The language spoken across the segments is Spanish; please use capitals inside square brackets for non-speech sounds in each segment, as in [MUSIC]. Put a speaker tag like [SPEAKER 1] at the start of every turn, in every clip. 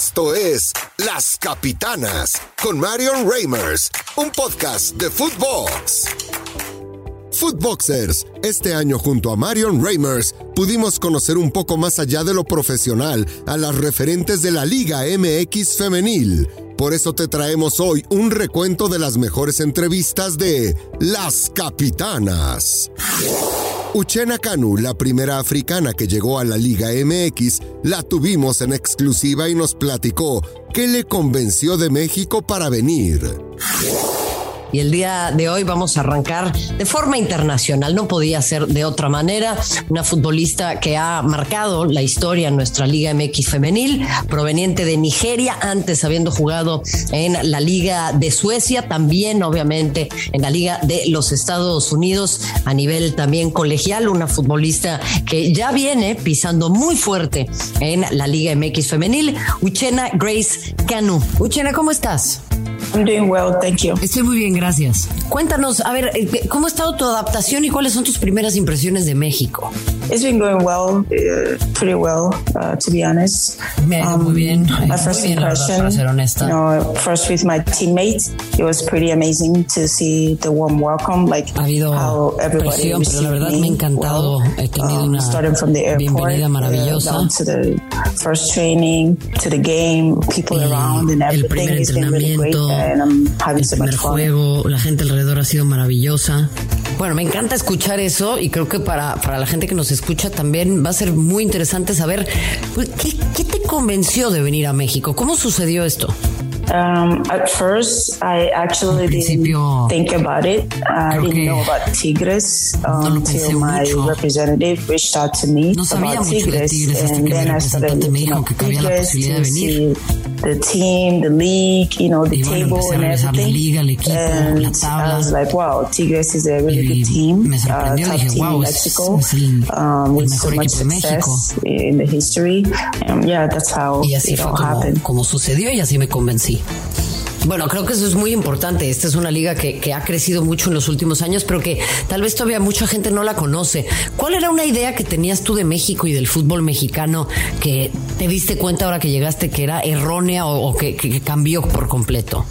[SPEAKER 1] Esto es Las Capitanas con Marion Reimers, un podcast de Footbox. Footboxers, este año junto a Marion Reimers pudimos conocer un poco más allá de lo profesional a las referentes de la Liga MX femenil. Por eso te traemos hoy un recuento de las mejores entrevistas de Las Capitanas. Uchena Kanu, la primera africana que llegó a la Liga MX, la tuvimos en exclusiva y nos platicó qué le convenció de México para venir.
[SPEAKER 2] Y el día de hoy vamos a arrancar de forma internacional, no podía ser de otra manera. Una futbolista que ha marcado la historia en nuestra Liga MX femenil, proveniente de Nigeria, antes habiendo jugado en la Liga de Suecia, también obviamente en la Liga de los Estados Unidos a nivel también colegial, una futbolista que ya viene pisando muy fuerte en la Liga MX femenil, Uchena Grace Canu. Uchena, ¿cómo estás?
[SPEAKER 3] I'm doing well, thank you.
[SPEAKER 2] Estoy muy bien, gracias. Cuéntanos, a ver, eh, ¿cómo ha estado tu adaptación y cuáles son tus primeras impresiones de México?
[SPEAKER 3] It's been going well, uh, pretty well, uh, to be honest.
[SPEAKER 2] Me ha ido muy bien.
[SPEAKER 3] My first
[SPEAKER 2] muy bien,
[SPEAKER 3] impression,
[SPEAKER 2] para ser honesta.
[SPEAKER 3] you know, first with my teammates, it was pretty amazing to see the warm welcome, like
[SPEAKER 2] Ha habido
[SPEAKER 3] how everybody
[SPEAKER 2] presión, pero la verdad
[SPEAKER 3] me
[SPEAKER 2] me ha encantado.
[SPEAKER 3] well.
[SPEAKER 2] He tenido
[SPEAKER 3] Um,
[SPEAKER 2] una
[SPEAKER 3] starting from the airport,
[SPEAKER 2] bienvenida
[SPEAKER 3] uh,
[SPEAKER 2] maravillosa.
[SPEAKER 3] down to the first training, to the game, people
[SPEAKER 2] Y
[SPEAKER 3] around, and
[SPEAKER 2] el
[SPEAKER 3] everything
[SPEAKER 2] primer
[SPEAKER 3] has been really great,
[SPEAKER 2] el primer juego, la gente alrededor ha sido maravillosa. Bueno, me encanta escuchar eso y creo que para, para la gente que nos escucha también va a ser muy interesante saber pues, ¿qué, qué te convenció de venir a México. ¿Cómo sucedió esto?
[SPEAKER 3] Um, at first, I actually didn't think about it. I didn't know about Tigres um, until my
[SPEAKER 2] mucho.
[SPEAKER 3] representative reached out to me
[SPEAKER 2] No
[SPEAKER 3] about Tigres,
[SPEAKER 2] Tigres
[SPEAKER 3] and then I started looking up
[SPEAKER 2] que cabía la
[SPEAKER 3] Tigres to see the team, the league, you know, the
[SPEAKER 2] Y
[SPEAKER 3] table
[SPEAKER 2] a
[SPEAKER 3] and everything.
[SPEAKER 2] liga, equipo,
[SPEAKER 3] and. I was like, wow, Tigres is a really
[SPEAKER 2] Y
[SPEAKER 3] good team, uh, top
[SPEAKER 2] dije,
[SPEAKER 3] team
[SPEAKER 2] wow,
[SPEAKER 3] in Mexico,
[SPEAKER 2] el-
[SPEAKER 3] um, with so much
[SPEAKER 2] equipo de México.
[SPEAKER 3] success in the history. And yeah, that's how it all
[SPEAKER 2] como,
[SPEAKER 3] happened.
[SPEAKER 2] como sucedió y así me convencí. Bueno, creo que eso es muy importante. Esta es una liga que, ha crecido mucho en los últimos años, pero que tal vez todavía mucha gente no la conoce. ¿Cuál era una idea que tenías tú de México y del fútbol mexicano que te diste cuenta ahora que llegaste que era errónea o, que cambió por completo?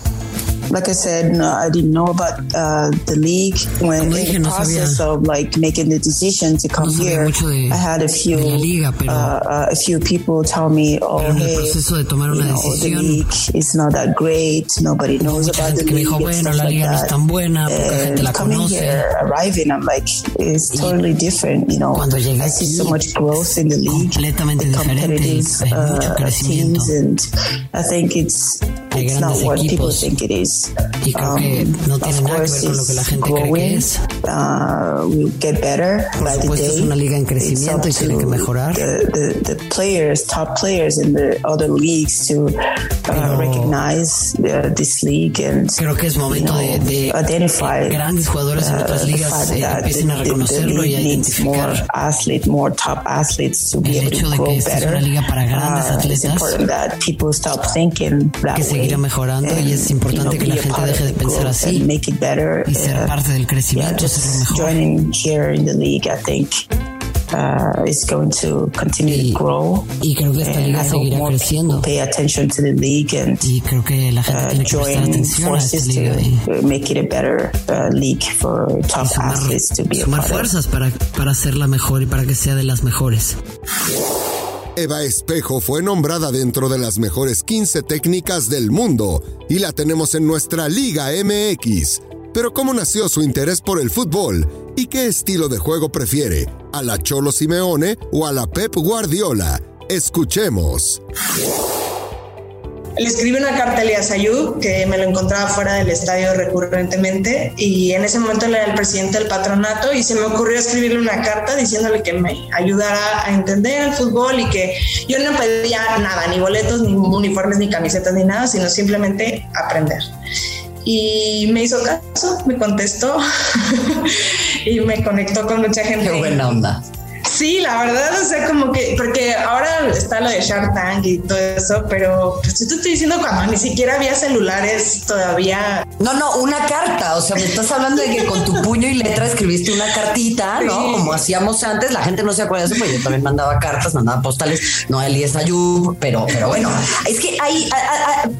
[SPEAKER 3] Like I said, no, I didn't know about uh, the league when
[SPEAKER 2] Como
[SPEAKER 3] in the process
[SPEAKER 2] sabía-
[SPEAKER 3] of like making the decision to come
[SPEAKER 2] No
[SPEAKER 3] here.
[SPEAKER 2] de-
[SPEAKER 3] I had a few,
[SPEAKER 2] liga, pero-
[SPEAKER 3] uh, uh, a few people tell me, "Oh,
[SPEAKER 2] Pero en el
[SPEAKER 3] hey,
[SPEAKER 2] de tomar
[SPEAKER 3] you
[SPEAKER 2] una
[SPEAKER 3] know, the league is not that great. Nobody knows about the league."
[SPEAKER 2] dijo, bueno, la
[SPEAKER 3] like
[SPEAKER 2] no es tan buena,
[SPEAKER 3] coming
[SPEAKER 2] conoce.
[SPEAKER 3] here, arriving, I'm like, it's totally different. You know,
[SPEAKER 2] llegué
[SPEAKER 3] I see so much growth in the league,
[SPEAKER 2] completamente
[SPEAKER 3] the competitive uh, teams, and I think it's
[SPEAKER 2] Hay
[SPEAKER 3] it's not
[SPEAKER 2] grandes
[SPEAKER 3] what people
[SPEAKER 2] equipos.
[SPEAKER 3] think it is.
[SPEAKER 2] Y creo que no tiene
[SPEAKER 3] of
[SPEAKER 2] nada que
[SPEAKER 3] course,
[SPEAKER 2] ver con lo que la
[SPEAKER 3] it's
[SPEAKER 2] gente cree que
[SPEAKER 3] growing.
[SPEAKER 2] es.
[SPEAKER 3] Uh, we get better
[SPEAKER 2] Por
[SPEAKER 3] by the
[SPEAKER 2] supuesto, es
[SPEAKER 3] day.
[SPEAKER 2] una liga en
[SPEAKER 3] It's
[SPEAKER 2] crecimiento
[SPEAKER 3] up
[SPEAKER 2] y tiene
[SPEAKER 3] to
[SPEAKER 2] que mejorar.
[SPEAKER 3] The, the, the players, top players in the other leagues to uh, recognize uh, this league and
[SPEAKER 2] Creo que es momento
[SPEAKER 3] you know,
[SPEAKER 2] de, de
[SPEAKER 3] identify
[SPEAKER 2] que grandes jugadores en
[SPEAKER 3] uh,
[SPEAKER 2] otras
[SPEAKER 3] the
[SPEAKER 2] ligas
[SPEAKER 3] fact
[SPEAKER 2] eh, empiecen a reconocerlo y a
[SPEAKER 3] more athletes, more top athletes to be
[SPEAKER 2] El
[SPEAKER 3] able to
[SPEAKER 2] de
[SPEAKER 3] grow
[SPEAKER 2] que esta es
[SPEAKER 3] better.
[SPEAKER 2] una liga para grandes
[SPEAKER 3] Uh, it's
[SPEAKER 2] atletas,
[SPEAKER 3] important that people stop thinking that
[SPEAKER 2] que
[SPEAKER 3] way
[SPEAKER 2] mejorando y es importante que la gente deje de pensar así y ser
[SPEAKER 3] Uh,
[SPEAKER 2] parte del crecimiento,
[SPEAKER 3] just
[SPEAKER 2] hacerlo mejor.
[SPEAKER 3] joining here in the league, I think uh, is going to continue
[SPEAKER 2] Y-
[SPEAKER 3] to grow.
[SPEAKER 2] y creo que esta liga seguirá creciendo.
[SPEAKER 3] Pay attention to the league and
[SPEAKER 2] Y creo que la gente
[SPEAKER 3] uh,
[SPEAKER 2] tiene que prestar atención a esta
[SPEAKER 3] forces
[SPEAKER 2] liga
[SPEAKER 3] to make it a better uh, league for top
[SPEAKER 2] sumar,
[SPEAKER 3] athletes to be
[SPEAKER 2] sumar fuerzas para, para hacerla mejor y para que sea de las mejores.
[SPEAKER 1] Eva Espejo fue nombrada dentro de las mejores 15 técnicas del mundo y la tenemos en nuestra Liga MX. Pero ¿cómo nació su interés por el fútbol? ¿Y qué estilo de juego prefiere? ¿A la Cholo Simeone o a la Pep Guardiola? Escuchemos.
[SPEAKER 4] Le escribí una carta a Elías Ayub, que me lo encontraba fuera del estadio recurrentemente, y en ese momento era el presidente del patronato, y se me ocurrió escribirle una carta diciéndole que me ayudara a entender el fútbol y que yo no pedía nada, ni boletos, ni uniformes, ni camisetas, ni nada, sino simplemente aprender. Y me hizo caso, me contestó [LAUGHS] y me conectó con mucha gente.
[SPEAKER 2] Qué buena onda.
[SPEAKER 4] Sí, la verdad, o sea, como que, porque ahora está lo de Shark Tank y todo eso, pero pues yo te estoy diciendo cuando ni siquiera había celulares todavía.
[SPEAKER 2] No, no, una carta, o sea, me estás hablando de que con tu puño y letra escribiste una cartita, ¿no? Como hacíamos antes, la gente no se acuerda de eso, pues yo también mandaba cartas, mandaba postales, no a Elías Ayub, pero, pero bueno, es que ahí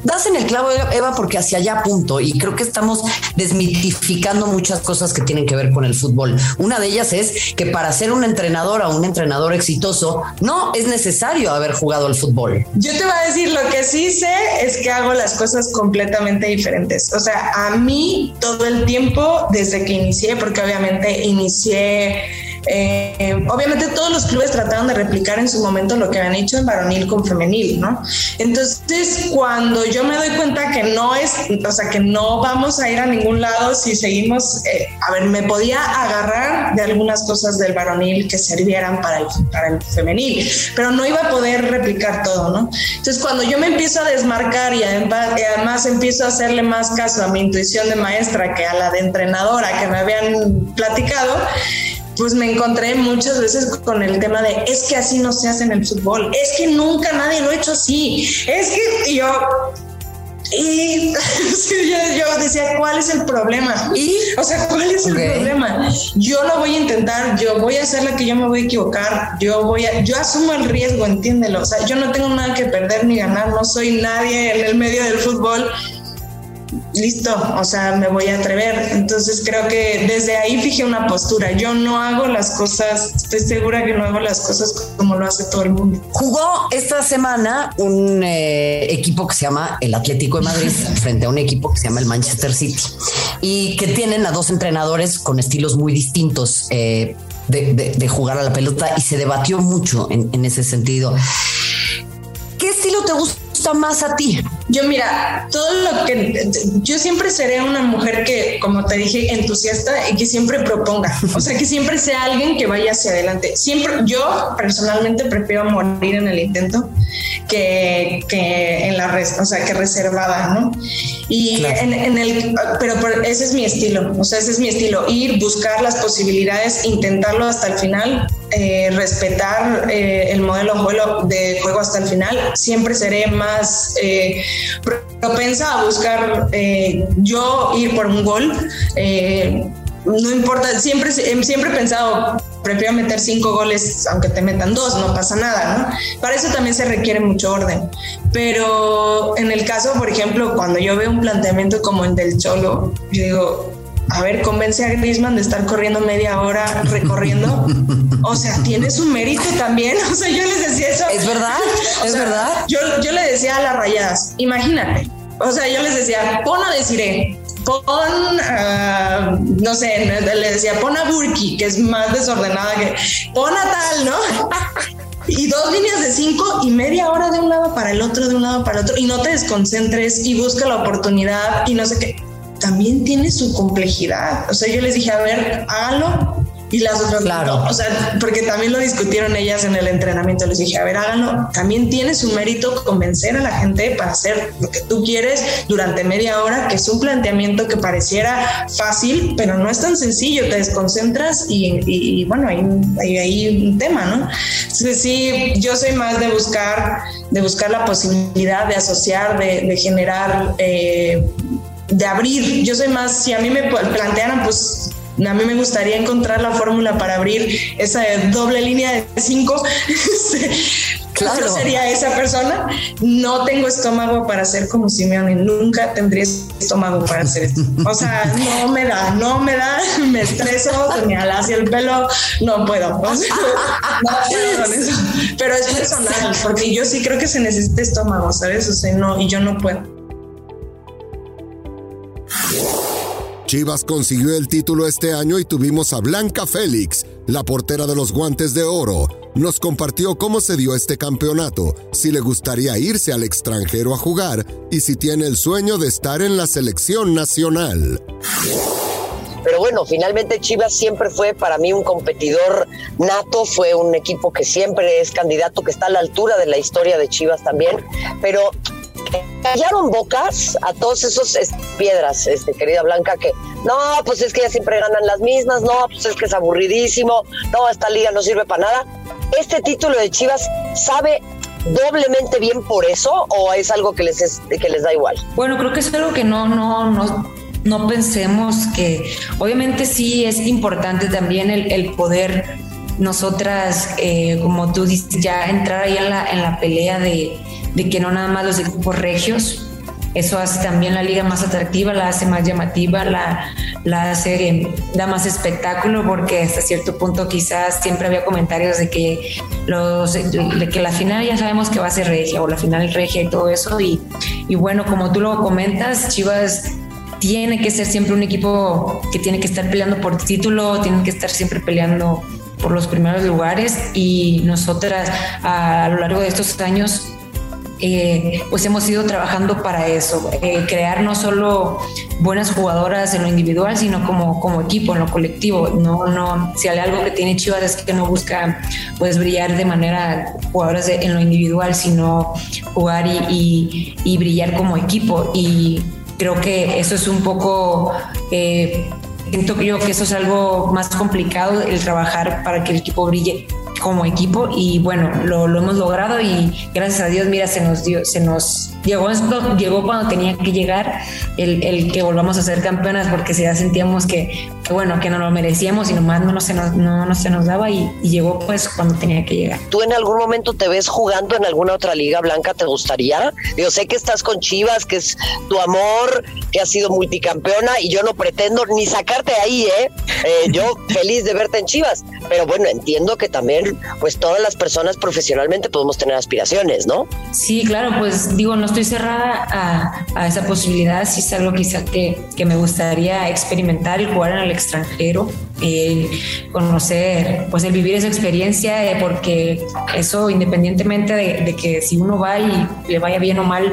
[SPEAKER 2] das en el clavo, Eva, porque hacia allá punto, y creo que estamos desmitificando muchas cosas que tienen que ver con el fútbol. Una de ellas es que para ser un entrenador un entrenador exitoso, no es necesario haber jugado al fútbol.
[SPEAKER 4] Yo te voy a decir, lo que sí sé es que hago las cosas completamente diferentes. O sea, a mí todo el tiempo, desde que inicié, porque obviamente inicié eh, obviamente todos los clubes trataron de replicar en su momento lo que habían hecho en varonil con femenil, ¿no? Entonces, cuando yo me doy cuenta que no es, o sea, que no vamos a ir a ningún lado si seguimos, eh, a ver, me podía agarrar de algunas cosas del varonil que sirvieran para el, para el femenil, pero no iba a poder replicar todo, ¿no? Entonces, cuando yo me empiezo a desmarcar y además, empiezo a hacerle más caso a mi intuición de maestra que a la de entrenadora que me habían platicado, pues me encontré muchas veces con el tema de es que así no se hace en el fútbol, es que nunca nadie lo ha hecho así, es que yo y [LAUGHS] yo, decía, ¿cuál es el problema? ¿Y? O sea, ¿cuál es el problema? Yo lo voy a intentar, yo voy a hacer la que yo me voy a equivocar, yo voy a, yo asumo el riesgo, entiéndelo. O sea, yo no tengo nada que perder ni ganar, no soy nadie en el medio del fútbol listo, o sea, me voy a atrever. Entonces creo que desde ahí fijé una postura. Yo no hago las cosas, estoy segura que no hago las cosas como lo hace todo el mundo.
[SPEAKER 2] Jugó esta semana un eh, equipo que se llama el Atlético de Madrid [LAUGHS] frente a un equipo que se llama el Manchester City y que tienen a dos entrenadores con estilos muy distintos. Eh, de, jugar a la pelota y se debatió mucho en ese sentido. ¿Qué estilo te gusta? Más a ti?
[SPEAKER 4] Yo mira, todo lo que yo siempre seré una mujer que, como te dije, entusiasta y que siempre proponga, o sea, que siempre sea alguien que vaya hacia adelante. Siempre, yo personalmente prefiero morir en el intento que, que en la res, o sea, que reservada, ¿no? Y en, el, pero, ese es mi estilo, o sea, ese es mi estilo, ir, buscar las posibilidades, intentarlo hasta el final, eh, respetar eh, el modelo de juego hasta el final, siempre seré más eh, propensa a buscar yo ir por un gol. no importa, siempre, siempre he pensado, prefiero meter cinco goles aunque te metan dos, no pasa nada. Para eso también se requiere mucho orden. Pero en el caso, por ejemplo, cuando yo veo un planteamiento como el del Cholo, yo digo, a ver, convence a Griezmann de estar corriendo media hora recorriendo. [LAUGHS] O sea, tiene su mérito también. [LAUGHS] O sea, yo les decía eso.
[SPEAKER 2] Es verdad, [LAUGHS] es verdad.
[SPEAKER 4] Yo, yo le decía a las rayadas, imagínate. O sea, yo les decía, pon a Desiree, pon, uh, no sé, le decía, pon a Burki, que es más desordenada que, pon a tal, ¿no? [LAUGHS] y dos líneas de cinco y media hora de un lado para el otro, de un lado para el otro, y no te desconcentres y busca la oportunidad y no sé qué también tiene su complejidad. O sea, yo les dije, a ver, háganlo. Y las otras, claro. o sea, porque también lo discutieron ellas en el entrenamiento. Les dije, a ver, háganlo. También tiene su mérito convencer a la gente para hacer lo que tú quieres durante media hora, que es un planteamiento que pareciera fácil, pero no es tan sencillo. Te desconcentras y, bueno, hay, hay, un tema, ¿no? Entonces, sí, yo soy más de buscar, de buscar la posibilidad de asociar, de, generar. Eh, de abrir. Yo soy más, si a mí me plantearan, pues a mí me gustaría encontrar la fórmula para abrir esa doble línea de cinco. [LAUGHS] Claro. Yo sería esa persona. No tengo estómago para ser como Simeone. Nunca tendría estómago para hacer esto. O sea, no me da, no me da. [LAUGHS] Me estreso, me alacia el pelo. No puedo. no puedo con eso. Pero es personal, porque yo sí creo que se necesita estómago, ¿sabes? O sea, no, y yo no puedo.
[SPEAKER 1] Chivas consiguió el título este año y tuvimos a Blanca Félix, la portera de los guantes de oro. Nos compartió cómo se dio este campeonato, si le gustaría irse al extranjero a jugar y si tiene el sueño de estar en la selección nacional.
[SPEAKER 2] Pero bueno, finalmente Chivas siempre fue para mí un competidor nato, fue un equipo que siempre es candidato, que está a la altura de la historia de Chivas también, pero callaron bocas a todos esos piedras, este, querida Blanca, que no, pues es que ya siempre ganan las mismas, no, pues es que es aburridísimo, no, esta liga no sirve para nada.
[SPEAKER 5] ¿Este título de Chivas sabe doblemente bien por eso o es algo que les, que les da igual?
[SPEAKER 6] Bueno, creo que es algo que no, no, no, no pensemos que, obviamente sí es importante también el, el poder nosotras, eh, como tú dices, ya entrar ahí en la, en la pelea de, de que no nada más los equipos regios eso hace también la liga más atractiva, la hace más llamativa, la, la hace, da más espectáculo porque hasta cierto punto quizás siempre había comentarios de que, los, de que la final ya sabemos que va a ser regia o la final regia y todo eso. Y, y bueno, como tú lo comentas, Chivas tiene que ser siempre un equipo que tiene que estar peleando por título, tiene que estar siempre peleando por los primeros lugares y nosotras a lo largo de estos años eh, pues hemos ido trabajando para eso, eh, crear no solo buenas jugadoras en lo individual, sino como, como equipo, en lo colectivo. No, no, si hay algo que tiene Chivas es que no busca pues brillar de manera jugadoras en lo individual, sino jugar y, y, brillar como equipo. Y creo que eso es un poco eh, siento yo que eso es algo más complicado, el trabajar para que el equipo brille como equipo y bueno, lo, lo, hemos logrado y gracias a Dios, mira, se nos dio, se nos llegó esto, llegó cuando tenía que llegar el, el que volvamos a ser campeonas porque si ya sentíamos que, que, bueno, que no lo merecíamos y nomás no, no, se, nos, no, no se nos daba y, y, llegó pues cuando tenía que llegar.
[SPEAKER 5] ¿Tú en algún momento te ves jugando en alguna otra liga blanca? ¿Te gustaría? Yo sé que estás con Chivas, que es tu amor, que has sido multicampeona y yo no pretendo ni sacarte ahí, ¿eh? eh yo [LAUGHS] feliz de verte en Chivas, pero bueno, entiendo que también pues todas las personas profesionalmente podemos tener aspiraciones, ¿no?
[SPEAKER 6] Sí, claro, pues digo, no estoy cerrada a, a esa posibilidad, si es algo quizá que, que, me gustaría experimentar y jugar en el extranjero, el conocer, pues el vivir esa experiencia, eh, porque eso independientemente de, de que si uno va y le vaya bien o mal,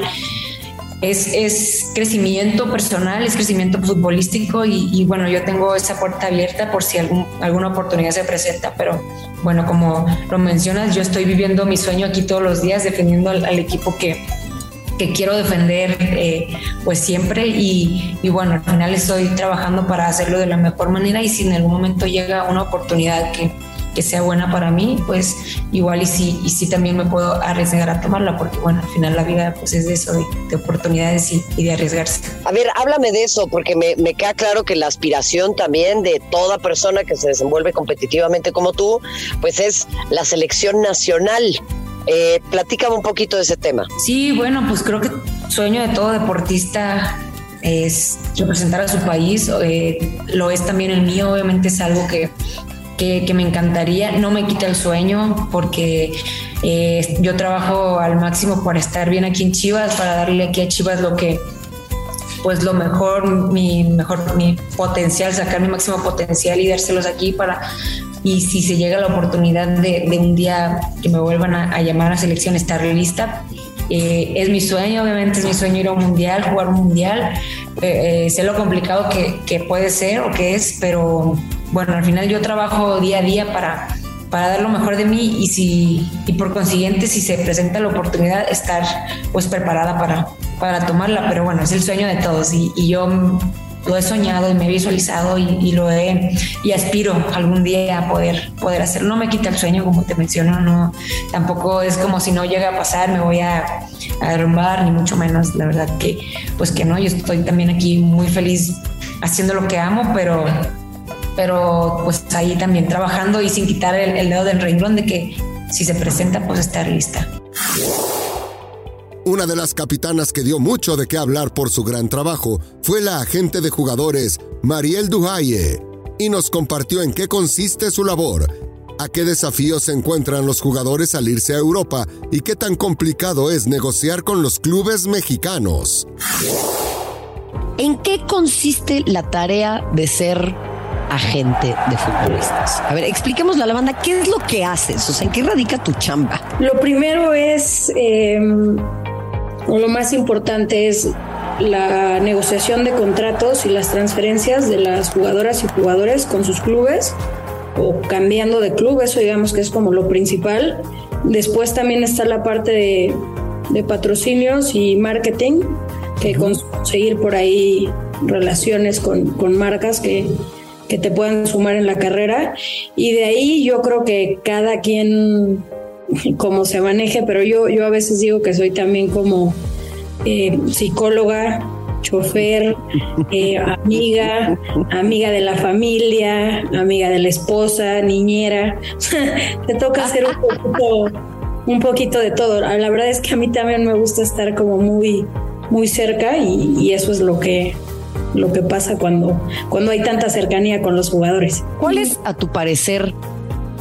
[SPEAKER 6] es, es, crecimiento personal, es crecimiento futbolístico y, y, bueno, yo tengo esa puerta abierta por si algún, alguna oportunidad se presenta, pero bueno, como lo mencionas, yo estoy viviendo mi sueño aquí todos los días defendiendo al, al equipo que, que quiero defender eh, pues siempre y, y, bueno, al final estoy trabajando para hacerlo de la mejor manera y si en algún momento llega una oportunidad que, que sea buena para mí, pues igual y sí, y sí también me puedo arriesgar a tomarla, porque bueno, al final la vida pues es de eso, de, de oportunidades y, y, de arriesgarse.
[SPEAKER 5] A ver, háblame de eso, porque me, me, queda claro que la aspiración también de toda persona que se desenvuelve competitivamente como tú, pues es la selección nacional. Eh, platícame un poquito de ese tema.
[SPEAKER 6] Sí, bueno, pues creo que sueño de todo deportista es representar a su país, eh, lo es también el mío, obviamente es algo que, que, me encantaría, no me quita el sueño porque eh, yo trabajo al máximo para estar bien aquí en Chivas, para darle aquí a Chivas lo que pues lo mejor, mi mejor, mi potencial, sacar mi máximo potencial y dárselos aquí para y si se llega la oportunidad de, de un día que me vuelvan a, a llamar a selección, estar lista. Eh, es mi sueño, obviamente es mi sueño ir a un mundial, jugar un mundial. Eh, eh, sé lo complicado que, que, puede ser o que es, pero bueno, al final yo trabajo día a día para, para dar lo mejor de mí y, si, y por consiguiente, si se presenta la oportunidad, estar pues preparada para, para tomarla. Pero bueno, es el sueño de todos y, y yo lo he soñado y me he visualizado y, lo y aspiro algún día a poder poder hacer no me quita el sueño como te menciono no tampoco es como si no llega a pasar me voy a, derrumbar ni mucho menos. La verdad que pues que no yo estoy también aquí muy feliz haciendo lo que amo pero pero pues ahí también trabajando y sin quitar el, el dedo del renglón de que si se presenta pues estar lista
[SPEAKER 1] una de las capitanas que dio mucho de qué hablar por su gran trabajo fue la agente de jugadores Mariel Duhaye y nos compartió en qué consiste su labor, a qué desafíos se encuentran los jugadores al irse a Europa y qué tan complicado es negociar con los clubes mexicanos.
[SPEAKER 2] ¿En qué consiste la tarea de ser agente de futbolistas? A ver, expliquémosle a la banda qué es lo que haces, o sea, en qué radica tu chamba.
[SPEAKER 7] Lo primero es... Eh lo más importante es la negociación de contratos y las transferencias de las jugadoras y jugadores con sus clubes o cambiando de club, eso digamos que es como lo principal. Después también está la parte de, de patrocinios y marketing, que conseguir por ahí relaciones con, con marcas que, que te puedan sumar en la carrera. Y de ahí yo creo que cada quien [LAUGHS] como se maneje, pero yo, yo a veces digo que soy también como eh, psicóloga, chofer, eh, amiga, amiga de la familia, amiga de la esposa, niñera. [LAUGHS] Te toca hacer un poquito, un poquito de todo. La verdad es que a mí también me gusta estar como muy, muy cerca y, y eso es lo que, lo que pasa cuando, cuando hay tanta cercanía con los jugadores.
[SPEAKER 2] ¿Cuál es, a tu parecer,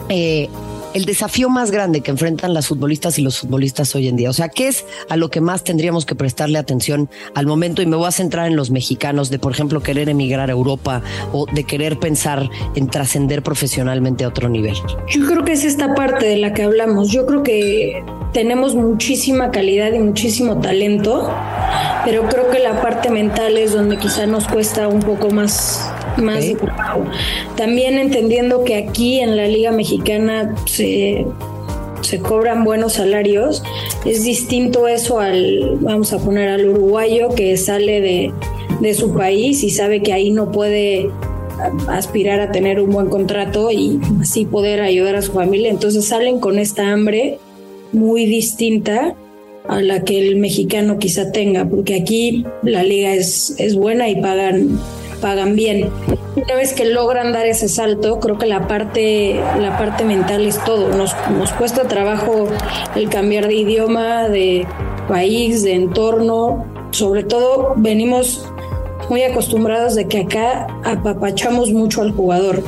[SPEAKER 2] eh, el desafío más grande que enfrentan las futbolistas y los futbolistas hoy en día? O sea, ¿qué es a lo que más tendríamos que prestarle atención al momento? Y me voy a centrar en los mexicanos de, por ejemplo, querer emigrar a Europa o de querer pensar en trascender profesionalmente a otro nivel.
[SPEAKER 7] Yo creo que es esta parte de la que hablamos. Yo creo que tenemos muchísima calidad y muchísimo talento, pero creo que la parte mental es donde quizá nos cuesta un poco más más También entendiendo que aquí en la Liga Mexicana se, se cobran buenos salarios, es distinto eso al, vamos a poner al uruguayo que sale de, de su país y sabe que ahí no puede aspirar a tener un buen contrato y así poder ayudar a su familia. Entonces salen con esta hambre muy distinta a la que el mexicano quizá tenga, porque aquí la liga es, es buena y pagan pagan bien. Una vez que logran dar ese salto, creo que la parte, la parte mental es todo. Nos, nos cuesta trabajo el cambiar de idioma, de país, de entorno. Sobre todo venimos muy acostumbrados de que acá apapachamos mucho al jugador.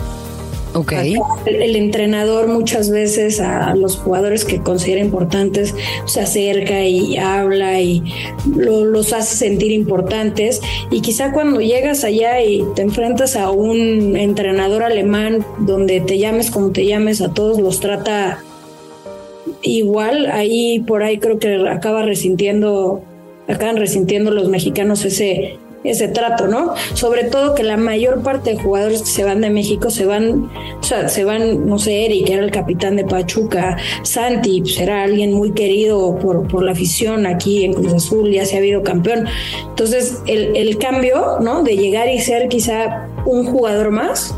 [SPEAKER 7] El, entrenador muchas veces a los jugadores que considera importantes se acerca y habla y los hace sentir importantes. Y quizá cuando llegas allá y te enfrentas a un entrenador alemán donde te llames como te llames, a todos los trata igual, ahí por ahí creo que acaba resintiendo, acaban resintiendo los mexicanos ese ese trato, ¿no? Sobre todo que la mayor parte de jugadores que se van de México se van, o sea, se van, no sé, Eric, era el capitán de Pachuca, Santi, pues era alguien muy querido por, por la afición aquí en Cruz Azul, ya se ha habido campeón. Entonces, el, el cambio, ¿no? De llegar y ser quizá un jugador más,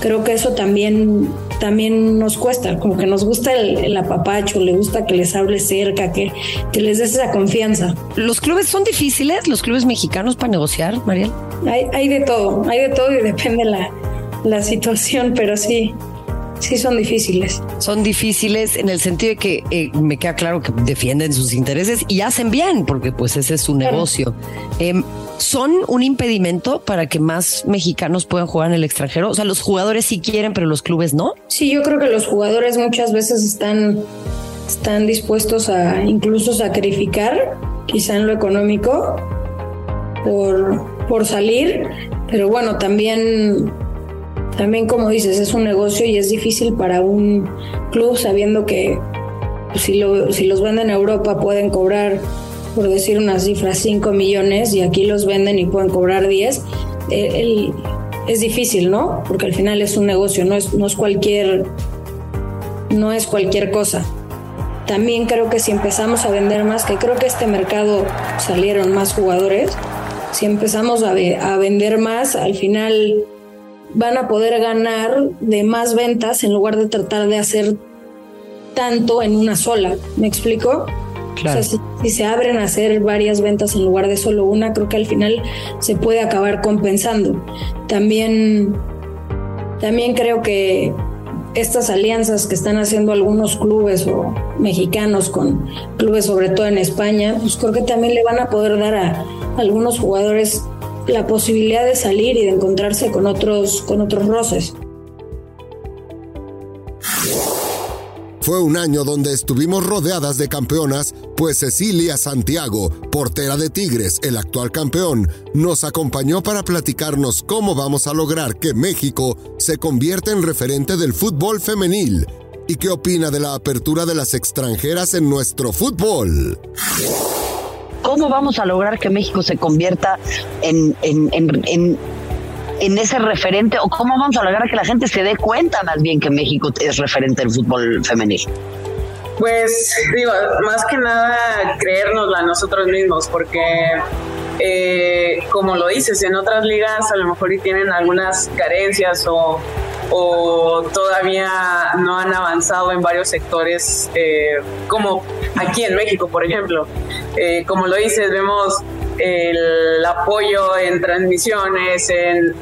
[SPEAKER 7] creo que eso también también nos cuesta, como que nos gusta el, apapacho, le gusta que les hable cerca, que, que les des esa confianza.
[SPEAKER 2] ¿Los clubes son difíciles, los clubes mexicanos para negociar, Mariel?
[SPEAKER 7] Hay, hay de todo, hay de todo y depende la, la situación, pero sí, sí son difíciles.
[SPEAKER 2] Son difíciles en el sentido de que eh, me queda claro que defienden sus intereses y hacen bien, porque pues ese es su negocio. Em, ¿Son un impedimento para que más mexicanos puedan jugar en el extranjero? O sea, los jugadores sí quieren, pero los clubes no.
[SPEAKER 7] Sí, yo creo que los jugadores muchas veces están, están dispuestos a incluso sacrificar, quizá en lo económico, por, por salir, pero bueno, también también como dices, es un negocio y es difícil para un club sabiendo que si, lo, si los venden a Europa pueden cobrar, por decir una cifra, 5 millones y aquí los venden y pueden cobrar 10. Eh, es difícil, ¿no? Porque al final es un negocio, no es, no es cualquier no es cualquier cosa. También creo que si empezamos a vender más, que creo que este mercado salieron más jugadores, si empezamos a, a vender más, al final van a poder ganar de más ventas en lugar de tratar de hacer tanto en una sola. ¿Me explico? Claro. O sea, si, se abren a hacer varias ventas en lugar de solo una, creo que al final se puede acabar compensando. También, también creo que estas alianzas que están haciendo algunos clubes o mexicanos con clubes, sobre todo en España, pues creo que también le van a poder dar a algunos jugadores la posibilidad de salir y de encontrarse con otros, con otros roces.
[SPEAKER 1] Fue un año donde estuvimos rodeadas de campeonas, pues Cecilia Santiago, portera de Tigres, el actual campeón, nos acompañó para platicarnos cómo vamos a lograr que México se convierta en referente del fútbol femenil y qué opina de la apertura de las extranjeras en nuestro fútbol.
[SPEAKER 5] ¿Cómo vamos a lograr que México se convierta en, en, en, en, ese referente o cómo vamos a lograr que la gente se dé cuenta más bien que México es referente del fútbol femenil?
[SPEAKER 8] Pues digo, más que nada creérnosla nosotros mismos, porque eh, como lo dices, en otras ligas a lo mejor tienen algunas carencias o, todavía no han avanzado en varios sectores, eh, como aquí en México, por ejemplo. Eh, como lo dices, vemos el apoyo en transmisiones, en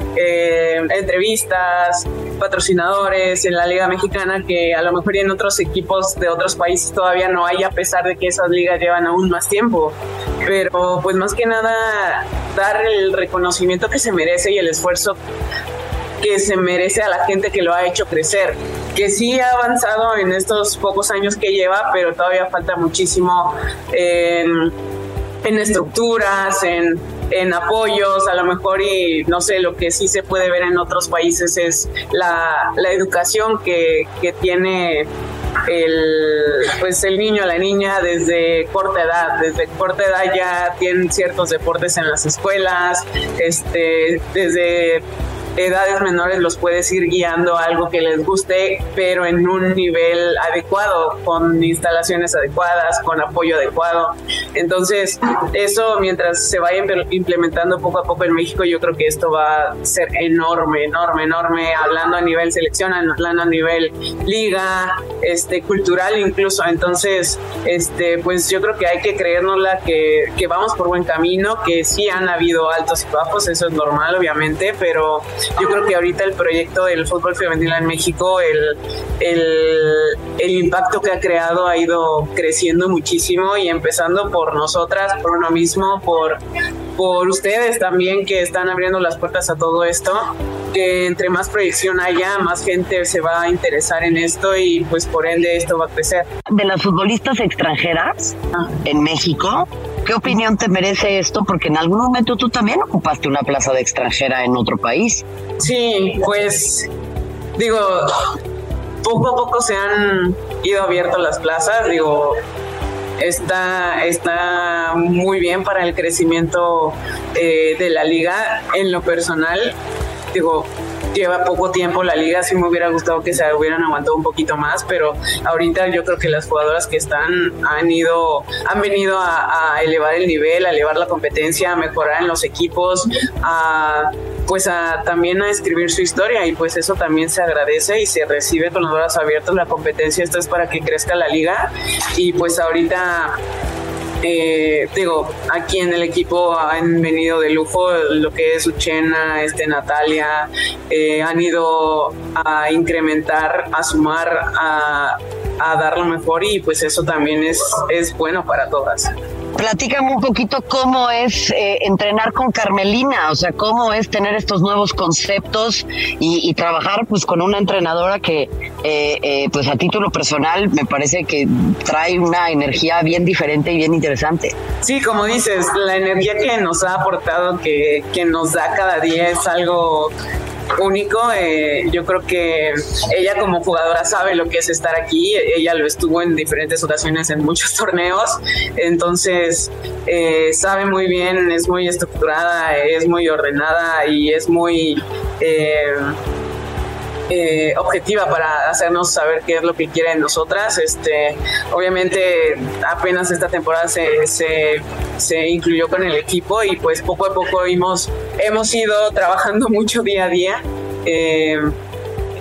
[SPEAKER 8] entrevistas, patrocinadores en la Liga Mexicana que a lo mejor en otros equipos de otros países todavía no hay, a pesar de que esas ligas llevan aún más tiempo. Pero pues más que nada dar el reconocimiento que se merece y el esfuerzo que se merece a la gente que lo ha hecho crecer, que sí ha avanzado en estos pocos años que lleva, pero todavía falta muchísimo en, en estructuras, en en apoyos, a lo mejor y no sé, lo que sí se puede ver en otros países es la, la educación que, que tiene el pues el niño la niña desde corta edad desde corta edad ya tienen ciertos deportes en las escuelas este desde edades menores los puedes ir guiando a algo que les guste, pero en un nivel adecuado, con instalaciones adecuadas, con apoyo adecuado. Entonces, eso mientras se vaya implementando poco a poco en México, yo creo que esto va a ser enorme, enorme, enorme, hablando a nivel selección, hablando a nivel liga, este, cultural incluso. Entonces, este, pues yo creo que hay que creérnosla que, que vamos por buen camino, que sí han habido altos y bajos, eso es normal, obviamente, pero yo creo que ahorita el proyecto del fútbol femenil en México, el, el, impacto que ha creado ha ido creciendo muchísimo y empezando por nosotras, por uno mismo, por, por ustedes también que están abriendo las puertas a todo esto, que entre más proyección haya, más gente se va a interesar en esto y pues por ende esto va a crecer.
[SPEAKER 5] De las futbolistas extranjeras ah. en México, ¿qué opinión te merece esto? Porque en algún momento tú también ocupaste una plaza de extranjera en otro país.
[SPEAKER 8] Sí, pues digo, poco a poco se han ido abiertas las plazas, digo, está, está muy bien para el crecimiento eh, de la liga. En lo personal, digo, lleva poco tiempo la liga, sí me hubiera gustado que se hubieran aguantado un poquito más, pero ahorita yo creo que las jugadoras que están han ido, han venido a, elevar el nivel, a elevar la competencia, a mejorar en los equipos, a pues a, también a escribir su historia y pues eso también se agradece y se recibe con los brazos abiertos la competencia, esto es para que crezca la liga y pues ahorita eh, digo, aquí en el equipo han venido de lujo lo que es Uchena, este, Natalia, eh, han ido a incrementar, a sumar, a, a dar lo mejor y pues eso también es, es bueno para todas.
[SPEAKER 5] Platícame un poquito cómo es eh, entrenar con Carmelina, o sea, cómo es tener estos nuevos conceptos y, trabajar pues con una entrenadora que eh, eh, pues a título personal me parece que trae una energía bien diferente y bien interesante.
[SPEAKER 8] Sí, como dices, la energía que nos ha aportado, que, que nos da cada día es algo único. Eh, yo creo que ella como jugadora sabe lo que es estar aquí. Ella lo estuvo en diferentes ocasiones en muchos [LAUGHS] torneos. Entonces eh, sabe muy bien, es muy estructurada, es muy ordenada y es muy... Eh, objetiva para hacernos saber qué es lo que quiere nosotras. Este, obviamente apenas esta temporada se, se, se, incluyó con el equipo y pues poco a poco hemos, hemos ido trabajando [LAUGHS] mucho día a día. Eh,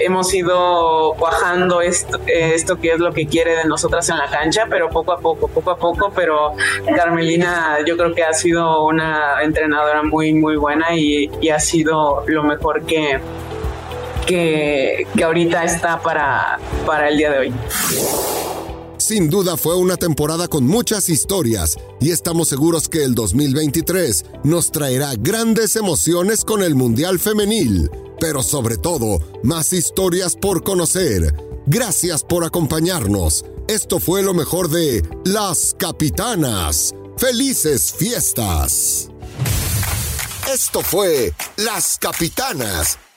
[SPEAKER 8] hemos ido cuajando esto, esto que es lo que quiere de nosotras en la cancha, pero poco a poco, poco a poco, pero Carmelina yo creo que ha sido una entrenadora muy, muy buena y, y ha sido lo mejor que, que, que ahorita está para, para el día de hoy.
[SPEAKER 1] Sin duda fue una temporada con muchas historias y estamos seguros que el 2023 nos traerá grandes emociones con el Mundial Femenil, pero sobre todo más historias por conocer. Gracias por acompañarnos. Esto fue lo mejor de Las Capitanas. Felices fiestas. Esto fue Las Capitanas